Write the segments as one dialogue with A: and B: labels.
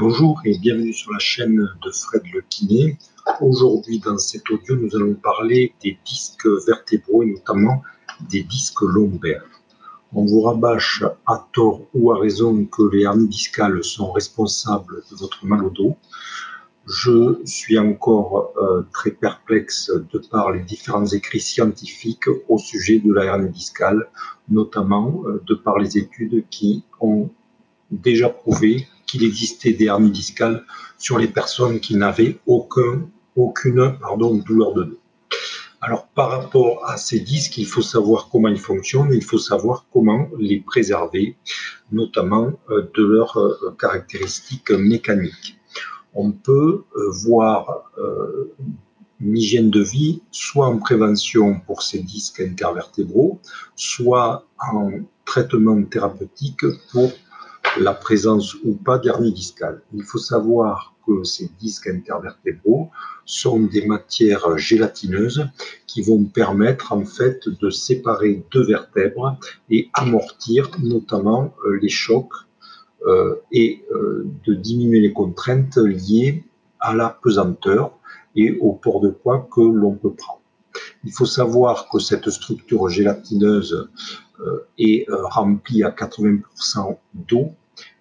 A: Bonjour et bienvenue sur la chaîne de Fred Le Kiné. Aujourd'hui, dans cet audio, nous allons parler des disques vertébraux et notamment des disques lombaires. On vous rabâche à tort ou à raison que les hernies discales sont responsables de votre mal au dos. Je suis encore euh, très perplexe de par les différents écrits scientifiques au sujet de la hernie discale, notamment euh, de par les études qui ont déjà prouvé qu'il existait des hernies discales sur les personnes qui n'avaient aucun, aucune pardon, douleur de dos. Alors par rapport à ces disques, il faut savoir comment ils fonctionnent, il faut savoir comment les préserver, notamment euh, de leurs euh, caractéristiques mécaniques. On peut euh, voir une hygiène de vie soit en prévention pour ces disques intervertébraux, soit en traitement thérapeutique pour la présence ou pas d'hernie discale. Il faut savoir que ces disques intervertébraux sont des matières gélatineuses qui vont permettre en fait de séparer deux vertèbres et amortir notamment euh, les chocs euh, et euh, de diminuer les contraintes liées à la pesanteur et au port de poids que l'on peut prendre. Il faut savoir que cette structure gélatineuse est remplie à 80% d'eau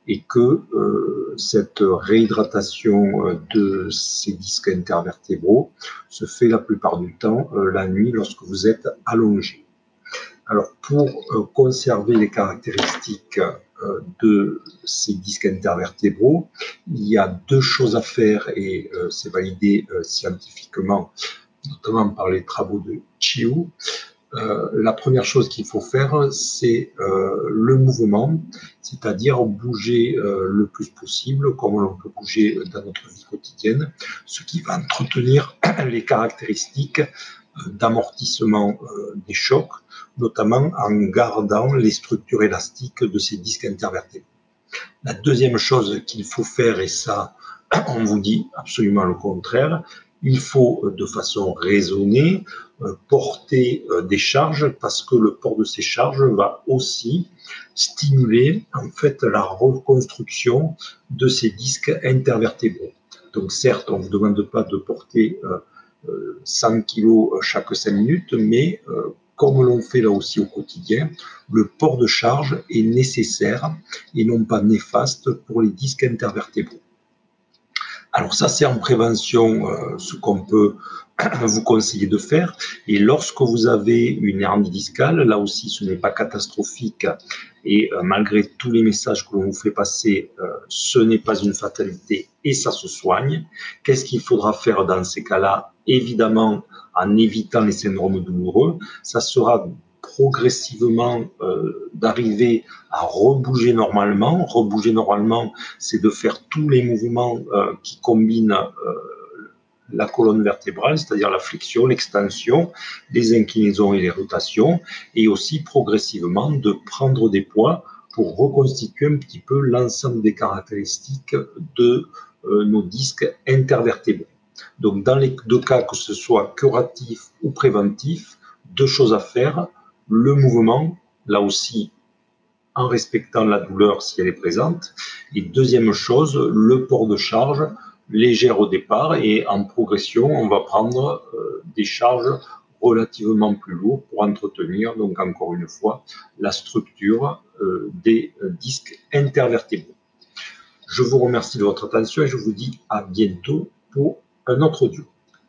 A: et que euh, cette réhydratation euh, de ces disques intervertébraux se fait la plupart du temps euh, la nuit lorsque vous êtes allongé. Alors pour conserver les caractéristiques de ces disques intervertébraux, il y a deux choses à faire et c'est validé scientifiquement, notamment par les travaux de Chiu. Euh, la première chose qu'il faut faire, c'est euh, le mouvement, c'est-à-dire bouger euh, le plus possible, comme on peut bouger dans notre vie quotidienne, ce qui va entretenir les caractéristiques d'amortissement des chocs, notamment en gardant les structures élastiques de ces disques intervertébrés. La deuxième chose qu'il faut faire, et ça, on vous dit absolument le contraire, il faut de façon raisonnée euh, porter euh, des charges parce que le port de ces charges va aussi stimuler en fait la reconstruction de ces disques intervertébraux. Donc certes, on ne vous demande pas de porter 100 euh, kg chaque 5 minutes, mais comme l'on fait là aussi au quotidien, le port de charge est nécessaire et non pas néfaste pour les disques intervertébraux. Alors ça, c'est en prévention ce qu'on peut vous conseiller de faire. Et lorsque vous avez une hernie discale, là aussi, ce n'est pas catastrophique. Et euh, malgré tous les messages que l'on vous fait passer, euh, ce n'est pas une fatalité et ça se soigne. Qu'est-ce qu'il faudra faire dans ces cas-là? Évidemment, en évitant les syndromes douloureux, ça sera progressivement euh, d'arriver à rebouger normalement. Rebouger normalement, c'est de faire tous les mouvements qui combinent la colonne vertébrale, c'est-à-dire la flexion, l'extension, les inclinaisons et les rotations, et aussi progressivement de prendre des poids pour reconstituer un petit peu l'ensemble des caractéristiques de euh, nos disques intervertébrés. Donc dans les deux cas, que ce soit curatif ou préventif, deux choses à faire, le mouvement, là aussi en respectant la douleur si elle est présente, et deuxième chose, le port de charge, légère au départ et en progression, on va prendre euh, des charges relativement plus lourdes pour entretenir, donc encore une fois, la structure euh, des euh, disques intervertébraux. Je vous remercie de votre attention et je vous dis à bientôt pour un autre audio.